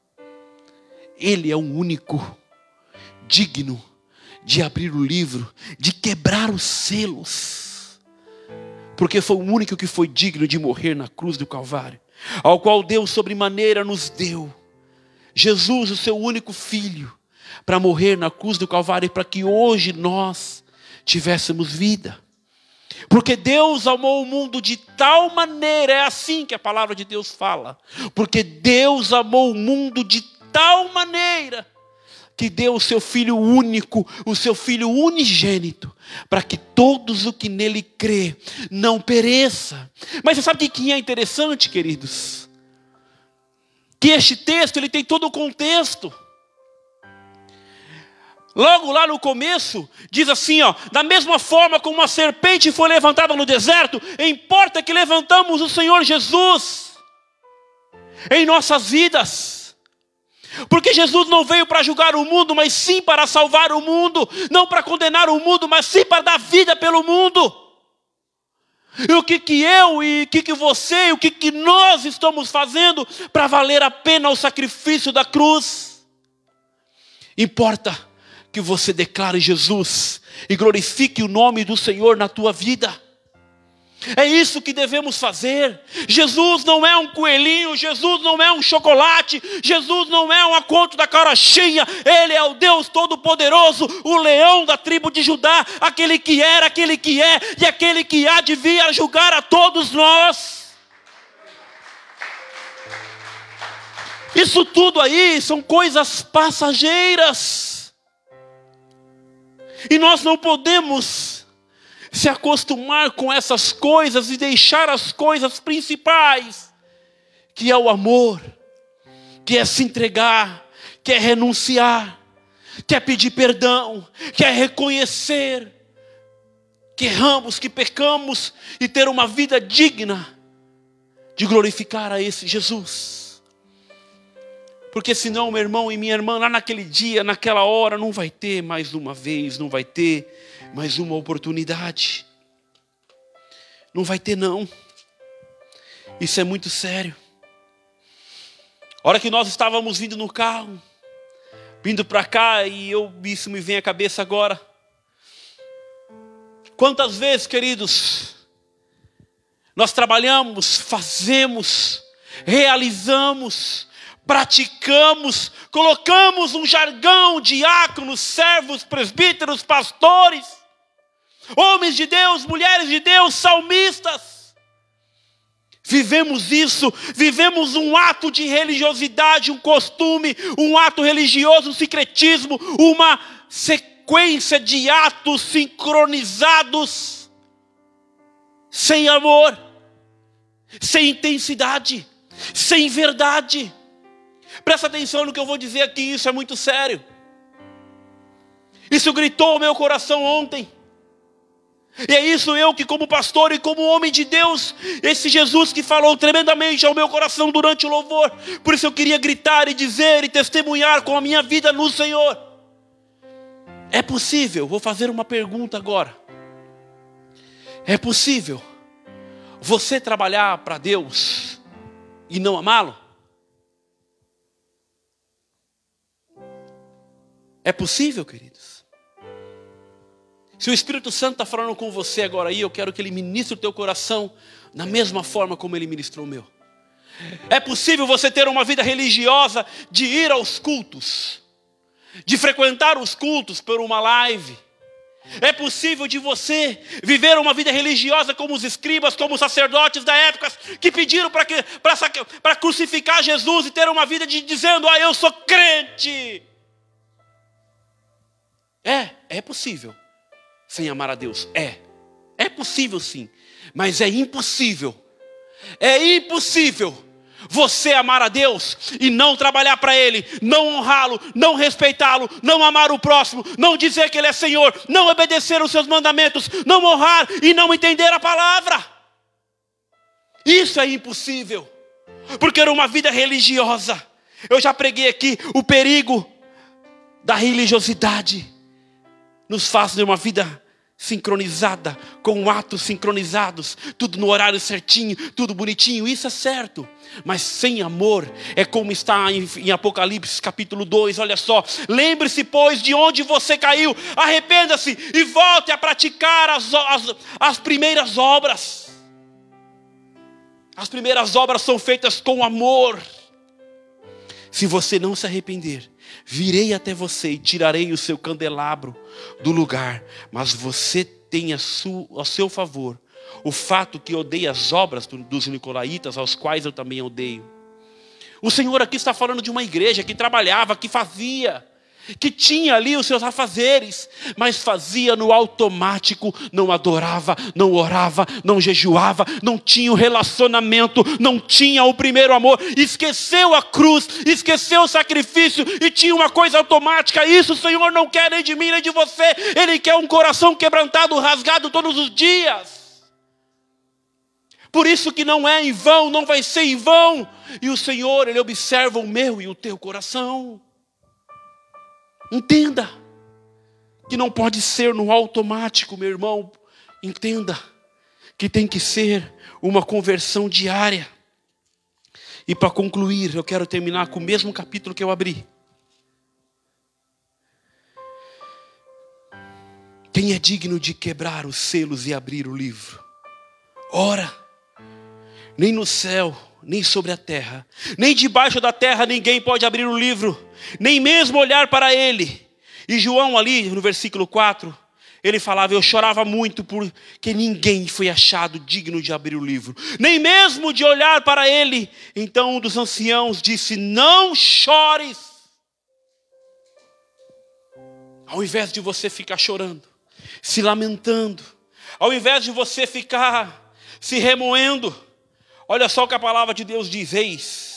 Ele é o único digno de abrir o livro, de quebrar os selos, porque foi o único que foi digno de morrer na cruz do Calvário, ao qual Deus sobremaneira nos deu Jesus, o seu único filho, para morrer na cruz do Calvário, para que hoje nós tivéssemos vida. Porque Deus amou o mundo de tal maneira, é assim que a palavra de Deus fala. Porque Deus amou o mundo de tal maneira que deu o seu filho único, o seu filho unigênito, para que todos o que nele crê não pereça. Mas você sabe que é interessante, queridos? Que este texto ele tem todo o contexto. Logo lá no começo, diz assim: ó, da mesma forma como uma serpente foi levantada no deserto, importa que levantamos o Senhor Jesus em nossas vidas. Porque Jesus não veio para julgar o mundo, mas sim para salvar o mundo, não para condenar o mundo, mas sim para dar vida pelo mundo. E o que, que eu e o que, que você e o que, que nós estamos fazendo para valer a pena o sacrifício da cruz? Importa que você declare Jesus e glorifique o nome do Senhor na tua vida. É isso que devemos fazer. Jesus não é um coelhinho, Jesus não é um chocolate, Jesus não é um aconto da cara cheia, Ele é o Deus Todo-Poderoso, o leão da tribo de Judá, aquele que era, aquele que é e aquele que há de vir a julgar a todos nós. Isso tudo aí são coisas passageiras, e nós não podemos se acostumar com essas coisas e deixar as coisas principais, que é o amor, que é se entregar, que é renunciar, que é pedir perdão, que é reconhecer que erramos, que pecamos e ter uma vida digna de glorificar a esse Jesus. Porque senão, meu irmão e minha irmã, lá naquele dia, naquela hora, não vai ter mais uma vez, não vai ter mais uma oportunidade. Não vai ter, não. Isso é muito sério. A hora que nós estávamos vindo no carro, vindo para cá, e eu, isso me vem à cabeça agora. Quantas vezes, queridos, nós trabalhamos, fazemos, realizamos, praticamos, colocamos um jargão, diáconos, servos, presbíteros, pastores, homens de Deus, mulheres de Deus, salmistas. Vivemos isso, vivemos um ato de religiosidade, um costume, um ato religioso, um secretismo, uma sequência de atos sincronizados, sem amor, sem intensidade, sem verdade. Presta atenção no que eu vou dizer aqui, isso é muito sério. Isso gritou ao meu coração ontem. E é isso eu que, como pastor e como homem de Deus, esse Jesus que falou tremendamente ao meu coração durante o louvor, por isso eu queria gritar e dizer e testemunhar com a minha vida no Senhor. É possível, vou fazer uma pergunta agora. É possível você trabalhar para Deus e não amá-lo? É possível, queridos? Se o Espírito Santo está falando com você agora aí, eu quero que ele ministre o teu coração da mesma forma como ele ministrou o meu. É possível você ter uma vida religiosa de ir aos cultos, de frequentar os cultos por uma live. É possível de você viver uma vida religiosa como os escribas, como os sacerdotes da época, que pediram para crucificar Jesus e ter uma vida de dizendo: Ah, eu sou crente. É, é possível. Sem amar a Deus. É. É possível sim. Mas é impossível. É impossível você amar a Deus e não trabalhar para Ele, não honrá-lo, não respeitá-lo, não amar o próximo, não dizer que Ele é Senhor, não obedecer os seus mandamentos, não honrar e não entender a palavra. Isso é impossível, porque era uma vida religiosa Eu já preguei aqui o perigo da religiosidade. Nos faz ter uma vida sincronizada, com atos sincronizados, tudo no horário certinho, tudo bonitinho, isso é certo. Mas sem amor, é como está em, em Apocalipse capítulo 2, olha só. Lembre-se, pois, de onde você caiu, arrependa-se e volte a praticar as, as, as primeiras obras. As primeiras obras são feitas com amor. Se você não se arrepender, virei até você e tirarei o seu candelabro do lugar, mas você tem a, su, a seu favor o fato que odeia as obras dos nicolaítas, aos quais eu também odeio. O Senhor aqui está falando de uma igreja que trabalhava, que fazia, que tinha ali os seus afazeres, mas fazia no automático, não adorava, não orava, não jejuava, não tinha o relacionamento, não tinha o primeiro amor, esqueceu a cruz, esqueceu o sacrifício e tinha uma coisa automática. Isso o Senhor não quer nem de mim nem de você, Ele quer um coração quebrantado, rasgado todos os dias. Por isso que não é em vão, não vai ser em vão. E o Senhor, Ele observa o meu e o teu coração. Entenda que não pode ser no automático, meu irmão. Entenda que tem que ser uma conversão diária. E para concluir, eu quero terminar com o mesmo capítulo que eu abri. Quem é digno de quebrar os selos e abrir o livro? Ora, nem no céu, nem sobre a terra, nem debaixo da terra ninguém pode abrir o livro, nem mesmo olhar para ele. E João, ali no versículo 4, ele falava: Eu chorava muito porque ninguém foi achado digno de abrir o livro, nem mesmo de olhar para ele. Então um dos anciãos disse: Não chores. Ao invés de você ficar chorando, se lamentando, ao invés de você ficar se remoendo, Olha só o que a palavra de Deus diz: Eis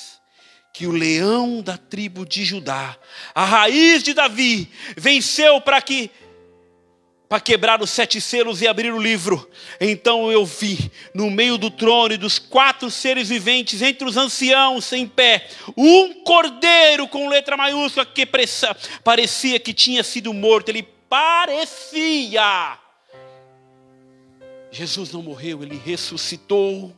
que o leão da tribo de Judá, a raiz de Davi, venceu para que para quebrar os sete selos e abrir o livro. Então eu vi no meio do trono e dos quatro seres viventes, entre os anciãos em pé, um cordeiro com letra maiúscula que parecia que tinha sido morto. Ele parecia. Jesus não morreu, ele ressuscitou.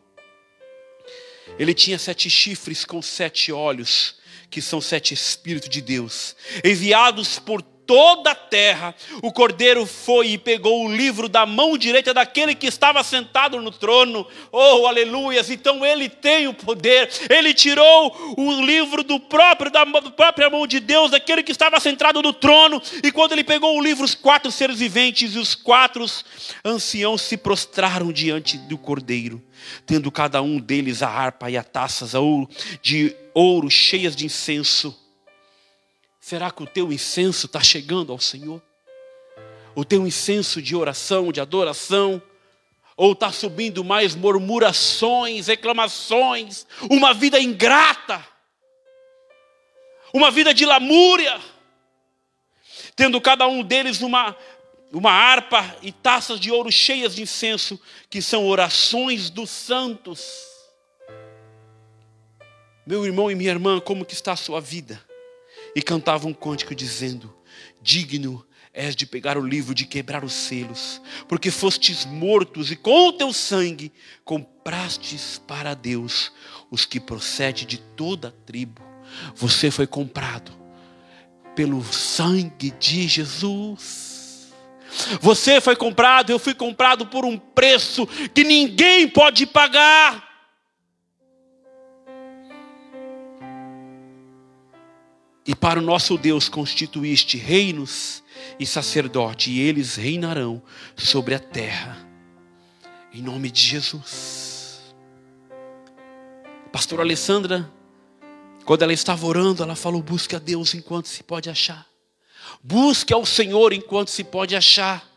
Ele tinha sete chifres com sete olhos, que são sete Espíritos de Deus, enviados por toda a terra. O cordeiro foi e pegou o livro da mão direita daquele que estava sentado no trono. Oh, aleluias! Então ele tem o poder. Ele tirou o livro do próprio da própria mão de Deus, daquele que estava sentado no trono. E quando ele pegou o livro, os quatro seres viventes e os quatro anciãos se prostraram diante do cordeiro tendo cada um deles a harpa e a taças de ouro cheias de incenso. Será que o teu incenso está chegando ao Senhor? O teu incenso de oração, de adoração? Ou está subindo mais murmurações, reclamações, uma vida ingrata, uma vida de lamúria, tendo cada um deles uma uma harpa e taças de ouro cheias de incenso, que são orações dos santos. Meu irmão e minha irmã, como que está a sua vida? E cantava um cântico dizendo: Digno és de pegar o livro, de quebrar os selos, porque fostes mortos e com o teu sangue comprastes para Deus os que procedem de toda a tribo. Você foi comprado pelo sangue de Jesus. Você foi comprado, eu fui comprado por um preço que ninguém pode pagar. E para o nosso Deus constituíste reinos e sacerdote, e eles reinarão sobre a terra. Em nome de Jesus. Pastor Alessandra, quando ela estava orando, ela falou: busque a Deus enquanto se pode achar. Busque ao Senhor enquanto se pode achar.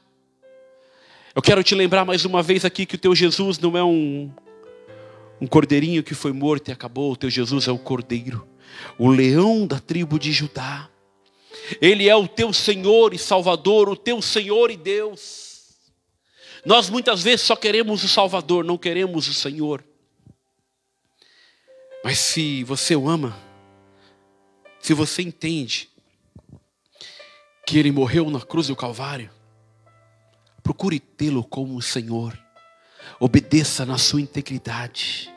Eu quero te lembrar mais uma vez aqui que o teu Jesus não é um, um cordeirinho que foi morto e acabou. O teu Jesus é o cordeiro, o leão da tribo de Judá. Ele é o teu Senhor e Salvador, o teu Senhor e Deus. Nós muitas vezes só queremos o Salvador, não queremos o Senhor. Mas se você o ama, Se você entende que ele morreu na cruz do Calvário, procure tê-lo como o Senhor. Obedeça na sua integridade.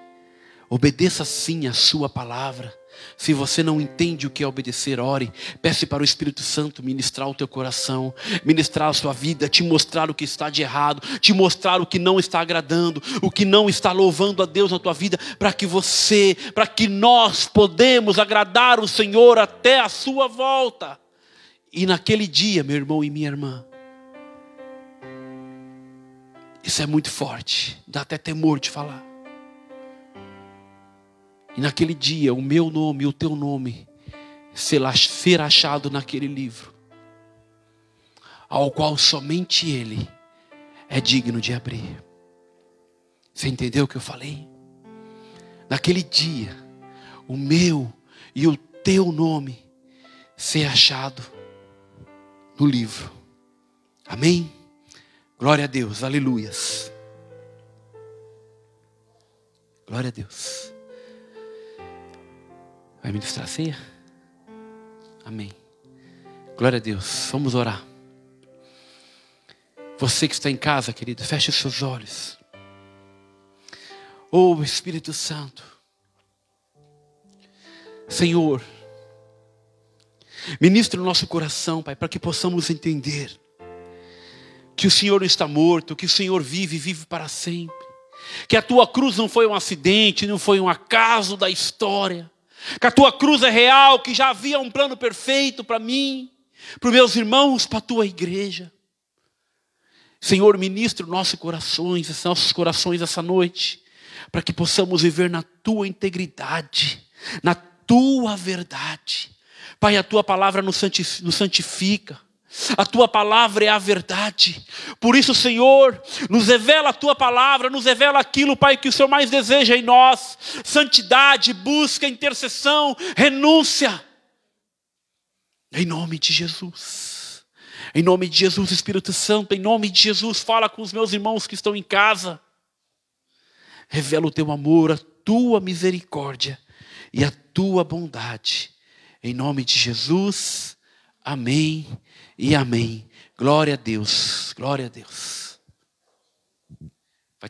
Obedeça sim a sua palavra. Se você não entende o que é obedecer, ore. Peça para o Espírito Santo ministrar o teu coração, ministrar a sua vida, te mostrar o que está de errado, te mostrar o que não está agradando, o que não está louvando a Deus na tua vida, para que você, para que nós podemos agradar o Senhor até a sua volta. E naquele dia, meu irmão e minha irmã, isso é muito forte, dá até temor de falar. E naquele dia, o meu nome e o teu nome ser achado naquele livro, ao qual somente Ele é digno de abrir. Você entendeu o que eu falei? Naquele dia, o meu e o teu nome ser achado no livro. Amém? Glória a Deus, aleluias. Glória a Deus. Vai ministrar a ceia? Amém. Glória a Deus. Vamos orar. Você que está em casa, querido, feche os seus olhos. Oh Espírito Santo. Senhor, ministre o nosso coração, Pai, para que possamos entender que o Senhor não está morto, que o Senhor vive e vive para sempre. Que a tua cruz não foi um acidente, não foi um acaso da história que a tua cruz é real, que já havia um plano perfeito para mim, para os meus irmãos, para a tua igreja. Senhor, ministra nossos corações, nossos corações essa noite, para que possamos viver na tua integridade, na tua verdade. Pai, a tua palavra nos santifica. A tua palavra é a verdade. Por isso, Senhor, nos revela a tua palavra, nos revela aquilo, Pai, que o Senhor mais deseja em nós: santidade, busca, intercessão, renúncia. Em nome de Jesus. Em nome de Jesus, Espírito Santo, em nome de Jesus, fala com os meus irmãos que estão em casa. Revela o teu amor, a tua misericórdia e a tua bondade. Em nome de Jesus. Amém e amém. Glória a Deus, glória a Deus.